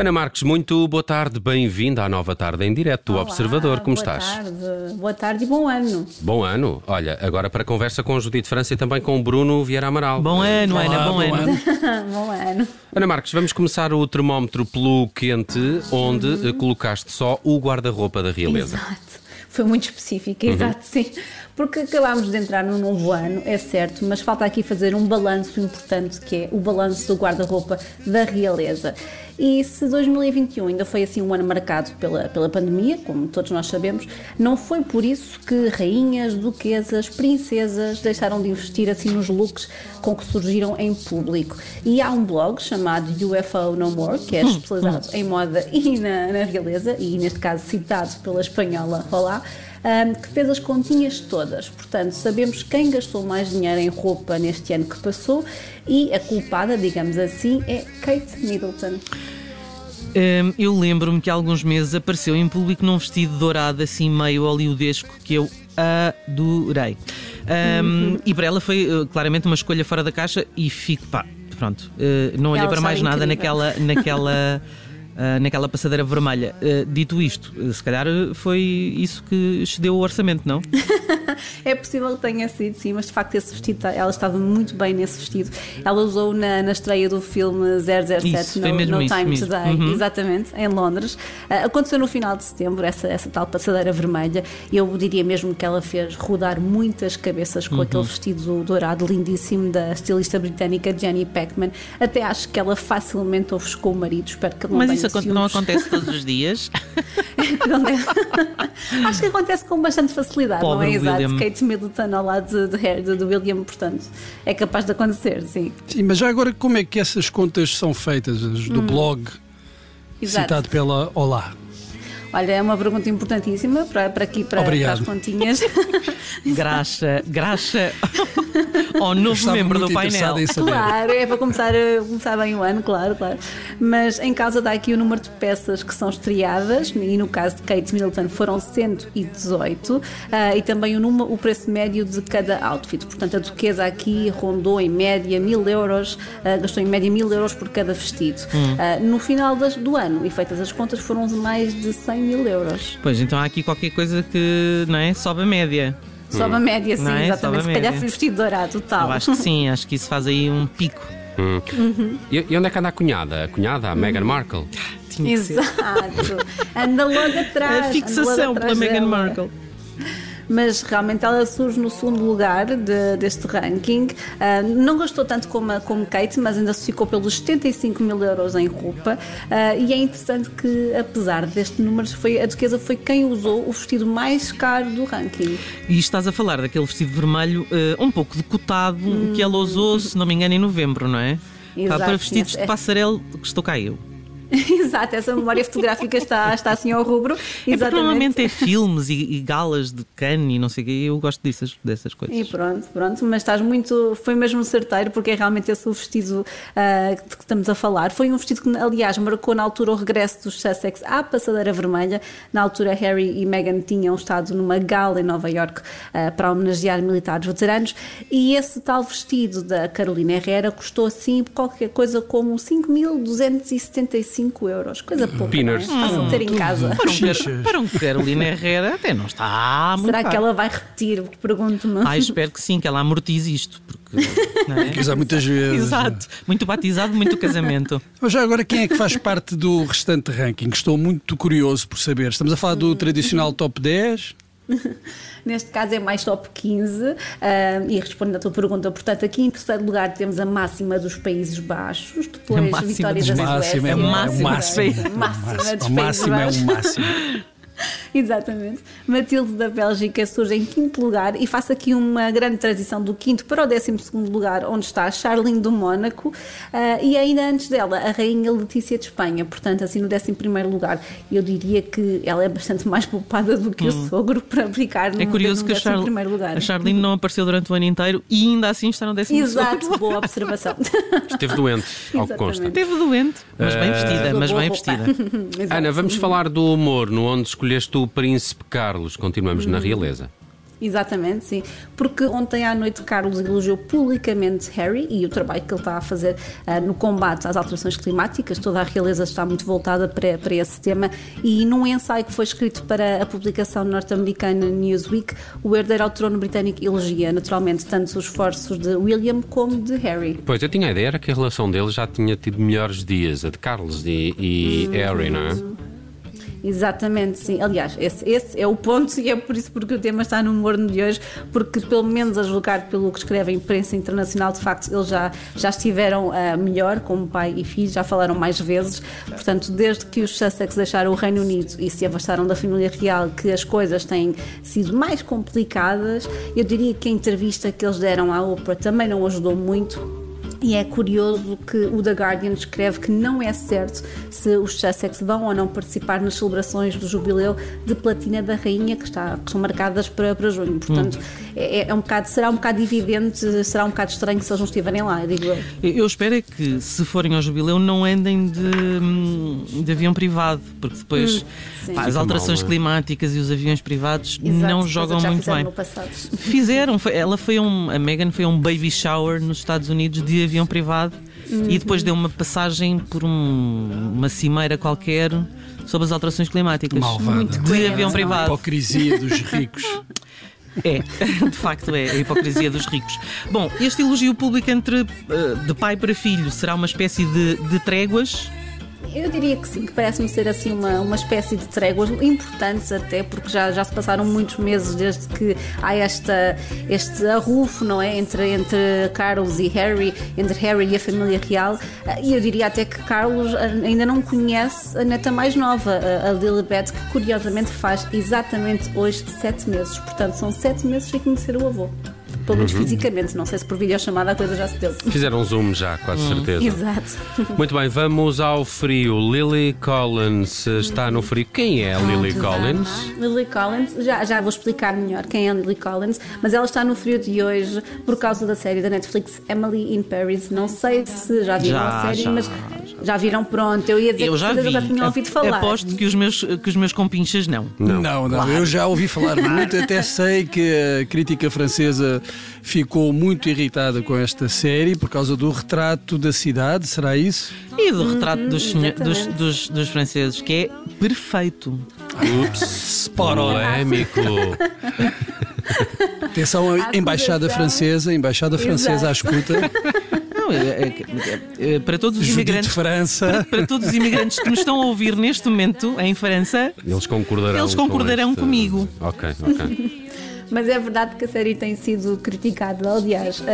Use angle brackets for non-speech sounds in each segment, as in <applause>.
Ana Marques, muito boa tarde, bem-vinda à nova tarde em direto do Olá, Observador. Como boa estás? Tarde. Boa tarde e bom ano. Bom ano. Olha, agora para a conversa com Judite França e também com o Bruno Vieira Amaral. Bom ano, Ana, bom, ano. <laughs> bom ano. Ana Marques, vamos começar o termómetro pelo quente, onde eh, colocaste só o guarda-roupa da realeza. Exato. Foi muito específico, exato, sim. Porque acabámos de entrar num novo ano, é certo, mas falta aqui fazer um balanço importante que é o balanço do guarda-roupa da realeza. E se 2021 ainda foi assim um ano marcado pela, pela pandemia, como todos nós sabemos, não foi por isso que rainhas, duquesas, princesas deixaram de investir assim nos looks com que surgiram em público. E há um blog chamado UFO No More, que é especializado em moda e na, na realeza, e neste caso citado pela espanhola Olá, um, que fez as continhas todas. Portanto, sabemos quem gastou mais dinheiro em roupa neste ano que passou e a culpada, digamos assim, é Kate Middleton. Eu lembro-me que há alguns meses apareceu em público num vestido dourado, assim meio hollywoodesco, que eu adorei. Hum, E para ela foi uh, claramente uma escolha fora da caixa e fico, pá, pronto, uh, não olhei Ela para mais nada incrível. naquela. naquela <laughs> uh, naquela passadeira vermelha. Uh, dito isto, uh, se calhar foi isso que excedeu o orçamento, não? <laughs> É possível que tenha sido, sim, mas de facto esse vestido, ela estava muito bem nesse vestido. Ela usou na, na estreia do filme 007 Isso, No, no isso Time mesmo. to Die, Uhum. exatamente, em Londres. Ah, aconteceu no final de setembro, essa, essa tal passadeira vermelha. Eu diria mesmo que ela fez rodar muitas cabeças com Uhum. aquele vestido dourado lindíssimo da estilista britânica Jenny Peckman. Até acho que ela facilmente ofuscou o marido. Espero que ele não Mas isso acon- não ciúmes. acontece todos os dias. <laughs> <laughs> Acho que acontece com bastante facilidade, Pobre não é exato? Kate Middleton ao lado de, de, Harry- do William, portanto, é capaz de acontecer, sim. Sim, mas já agora como é que essas contas são feitas? As do blog Exato. citado pela Olá. Olha, é uma pergunta importantíssima para, para aqui, para, para as continhas. <laughs> Graxa, graxa <laughs> ao novo membro do painel. Claro, é para começar, começar bem o ano, claro, claro. Mas em causa dá aqui o número de peças que são estreadas, e no caso de Kate Middleton foram 118, ah, e também o, número, o preço médio de cada outfit. Portanto, a duquesa aqui rondou em média mil euros, ah, gastou em média mil euros por cada vestido. Ah, no final das- do ano, e feitas as contas, foram mais de 100 mil euros. Pois, então há aqui qualquer coisa que não é? sobe a média. Sobe a média, sim, é? exatamente. Se a calhar foi vestido dourado, total. Eu acho que sim, <laughs> acho que isso faz aí um pico. E, e onde é que anda a cunhada? A cunhada, a Meghan Markle? Ser. Exato. Anda logo atrás. A fixação logo pela atrás Meghan dela. Markle. Mas realmente ela surge no segundo lugar de- deste ranking. Ah, não gastou tanto como, a- como Kate, mas ainda se ficou pelos 75 mil euros em roupa. Ah, e é interessante que, apesar deste número, foi, a duquesa foi quem usou o vestido mais caro do ranking. E estás a falar daquele vestido vermelho eh, um pouco decotado que ela usou, se não me engano, em novembro, não é? Exato, para vestidos sim, de é- passarelo que estou cá eu. <laughs> Exato, essa memória fotográfica está, está assim ao rubro. É normalmente é filmes e, e galas de Cannes e não sei o quê. Eu gosto dessas, dessas coisas. E pronto, pronto, mas estás muito. Foi mesmo certeiro, porque é realmente esse o vestido ah, de que estamos a falar. Foi um vestido que, aliás, marcou na altura o regresso dos Sussex à passadeira vermelha. Na altura, Harry e Meghan tinham estado numa gala em Nova York ah, para homenagear militares veteranos. E esse tal vestido da Carolina Herrera custou assim qualquer coisa como 5.275 euros. Coisa pouca. É? Fácil de ter em casa. Para um, para um Carolina Herrera até não está muito Será que ela vai repetir? Pergunto-me. Ah, espero que sim, que ela amortize isto. Porque, <laughs> não é? Muitas vezes. Exato. Muito batizado, muito casamento. <laughs> Mas já agora quem é que faz parte do restante ranking? Estou muito curioso por saber. Estamos a falar do tradicional top 10. <laughs> Neste caso é mais top 15 ah, e respondendo à tua pergunta, portanto, aqui em terceiro lugar temos a máxima dos Países Baixos, depois A máxima vitória dos da Suécia. é o máximo, Máxima é dos O Países máximo é o Baixos. máximo. <laughs> Exatamente. Matilde da Bélgica surge em quinto lugar e faço aqui uma grande transição do quinto para o décimo segundo lugar, onde está Charlene do Mónaco uh, e ainda antes dela a Rainha Letícia de Espanha, portanto, assim no décimo primeiro lugar. Eu diria que ela é bastante mais poupada do que hum. o sogro para ficar no, é curioso no que a, Char primeiro lugar. a Charlene não apareceu durante o ano inteiro e ainda assim está no décimo Exato, segundo boa observação. <laughs> Esteve doente, ao que consta. Esteve doente, mas bem vestida, uh, mas bem vestida. <laughs> Ana, vamos falar do humor, no onde escolheste o Príncipe Carlos. Continuamos na realeza. Exatamente, sim. Porque ontem à noite Carlos elogiou publicamente Harry e o trabalho que ele está a fazer uh, no combate às alterações climáticas. Toda a realeza está muito voltada para, para esse tema. E num ensaio que foi escrito para a publicação norte-americana Newsweek, o herdeiro ao trono britânico elogia naturalmente tanto os esforços de William como de Harry. Pois, eu tinha a ideia que a relação deles já tinha tido melhores dias, a de Carlos e, e hum, Harry, não é? Exatamente, sim. Aliás, esse, esse, é o ponto e é por isso porque o tema está no morno de hoje, porque pelo menos a julgar pelo que escreve a imprensa internacional, de facto, eles já, já estiveram uh, melhor como pai e filho, já falaram mais vezes. Portanto, desde que os Sussex deixaram o Reino Unido e se afastaram da família real, que as coisas têm sido mais complicadas, eu diria que a entrevista que eles deram à Oprah também não ajudou muito e é curioso que o The Guardian escreve que não é certo se os Sussex vão ou não participar nas celebrações do jubileu de platina da rainha que, está, que são marcadas para, para junho. Portanto, hum. É, é, um bocado, será um bocado evidente, será um bocado estranho se eles não estiverem lá, digo eu. Eu espero é que, se forem ao jubileu, não andem de, hum, de avião privado, porque depois hum, pá, as alterações mal, é? climáticas e os aviões privados Exato, não jogam muito bem. Fizeram, foi, ela foi um, a Meghan foi um baby shower nos Estados Unidos de avião privado uhum. e depois deu uma passagem por um, uma cimeira qualquer sobre as alterações climáticas. Malvada. Muito de avião privado. A hipocrisia dos ricos. <laughs> É, <laughs> de facto é, a hipocrisia dos ricos. Bom, este elogio público entre uh, de pai para filho será uma espécie de, de tréguas eu diria que sim, que parece-me ser assim uma, uma espécie de tréguas importantes até, porque já, já se passaram muitos meses desde que há esta, este arrufo, não é? Entre, entre Carlos e Harry, entre Harry e a família real. E eu diria até que Carlos ainda não conhece a neta mais nova, a Lilibet, que curiosamente faz exatamente hoje sete meses. Portanto, são sete meses sem conhecer o avô pelo menos uhum. fisicamente. Não sei se por videochamada a coisa já se deu. Fizeram um zoom já, quase uhum. certeza. Exato. Muito bem, vamos ao frio. Lily Collins está no frio. Quem é a Lily Collins? Lily Collins, já, já vou explicar melhor quem é a Lily Collins, mas ela está no frio de hoje por causa da série da Netflix Emily in Paris. Não sei se já viram a série, já, mas já. viram pronto. Eu ia dizer eu que já, vi. já tinham ouvido falar. Aposto que os meus, que os meus compinchas não. Não, não, não claro. eu já ouvi falar muito, até sei que a crítica francesa ficou muito irritada com esta série por causa do retrato da cidade, será isso? E do retrato dos, dos, dos, dos, franceses, que é perfeito. Ups, polémico. Atenção, a <laughs> embaixada francesa, embaixada francesa à escuta. Não, é, é, é, para todos os Judite imigrantes. França. Para, para, todos os imigrantes que nos estão a ouvir neste momento em França, eles concordarão, eles concordarão com este... comigo. Ok, ok. Mas é verdade que a série tem sido criticada, aliás, uh,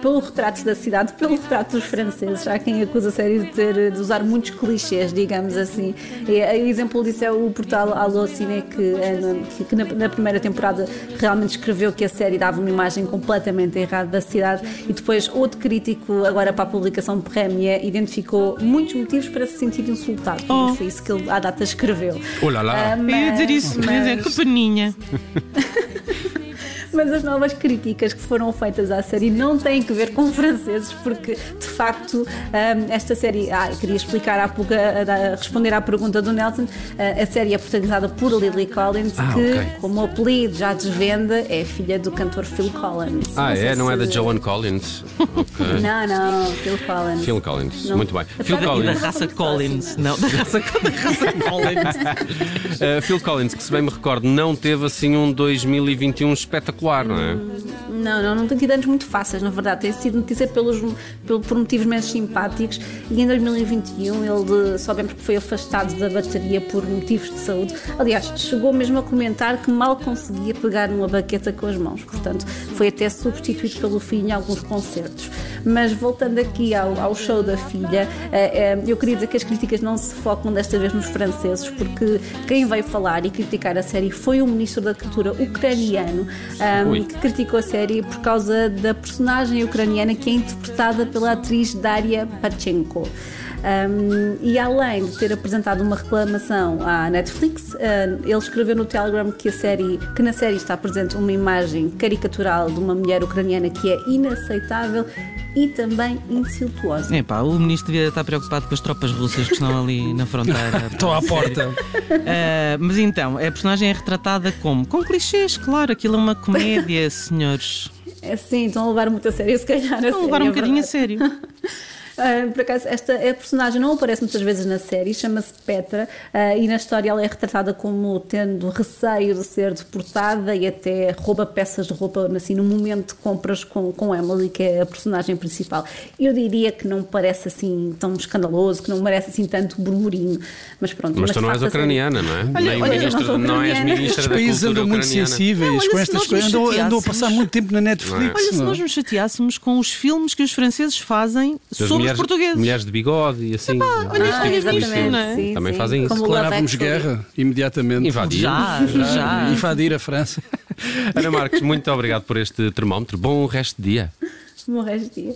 pelo retrato da cidade, pelo retrato dos franceses. Há quem acusa a série de, ter, de usar muitos clichês, digamos assim. E, o exemplo disso é o portal Allocine, que, eh, que na, na, primeira temporada realmente escreveu que a série dava uma imagem completamente errada da cidade. E depois, outro crítico, agora para a publicação de Premier, identificou muitos motivos para se sentir insultado. Oh. Foi isso que ele à data escreveu. Olha lá. Uh, mas, Eu ia dizer isso, mas, mas... que peninha. <laughs> mas as novas críticas que foram feitas à série não têm que ver com franceses, porque de facto um, esta série, ah, queria explicar há pouco, a, a responder à pergunta do Nelson, a, a série é protagonizada por Lily Collins, ah, que, okay. como apelido já desvenda, é filha do cantor Phil Collins. Ah, não é? Não se... é da Joan Collins? Okay. <laughs> Não, não, Phil Collins. Phil Collins, não. muito bem. Phil Collins. Da raça Collins, não, da raça, da raça Collins. uh, Phil Collins, que se bem me recordo, não teve assim um 2021 espetacular espetacular, não é? Não, não, não tem tido anos muito fáceis, na verdade. Tem sido notícia pelos, pelo, por motivos menos simpáticos e em 2021 ele soubemos que foi afastado da bateria por motivos de saúde. Aliás, chegou mesmo a comentar que mal conseguia pegar numa baqueta com as mãos, portanto, foi até substituído pelo filho em alguns concertos. Mas voltando aqui ao, ao show da filha, eh, eh, eu queria dizer que as críticas não se focam desta vez nos franceses, porque quem veio falar e criticar a série foi o ministro da Cultura ucraniano, um, que criticou a série por causa da personagem ucraniana que é interpretada pela atriz Daria Pachenko. Um, e além de ter apresentado uma reclamação à Netflix, uh, ele escreveu no Telegram que, a série, que na série está presente uma imagem caricatural de uma mulher ucraniana que é inaceitável e também insultuosa. É pá, o ministro devia estar preocupado com as tropas russas que estão ali na fronteira. <laughs> Estão à porta. Uh, mas então, a personagem é retratada como? Com clichês, claro, aquilo é uma comédia, senhores. É sim, estão a levar muito a sério, se calhar. Estão a levar um é bocadinho a sério. <laughs> Uh, por acaso, esta a personagem não aparece muitas vezes na série, chama-se Petra, uh, e na história ela é retratada como tendo receio de ser deportada e até rouba peças de roupa assim, no momento de compras com, com Emily, que é a personagem principal. Eu diria que não parece assim tão escandaloso, que não merece assim tanto burburinho, mas pronto. Mas tu de não és ucraniana, não é? Olha, Nem olha, eu ministra- não não és ucraniana. ministra Os países andam muito ucraniana. sensíveis Não, olha, com estas coisas, andam, andam a passar muito tempo na Netflix. Olha, se é? nós nos chateássemos com os filmes que os franceses fazem sobre mulheres, portugueses. mulheres de bigode e assim. olha, Ah, tinha visto, exatamente, não é? sim, Também sim. fazem isso. Declarávamos guerra imediatamente. Invadir. Já, já. Invadir a França. <laughs> Ana Marques, muito obrigado por este termómetro. Bom resto de dia. Bom resto de dia.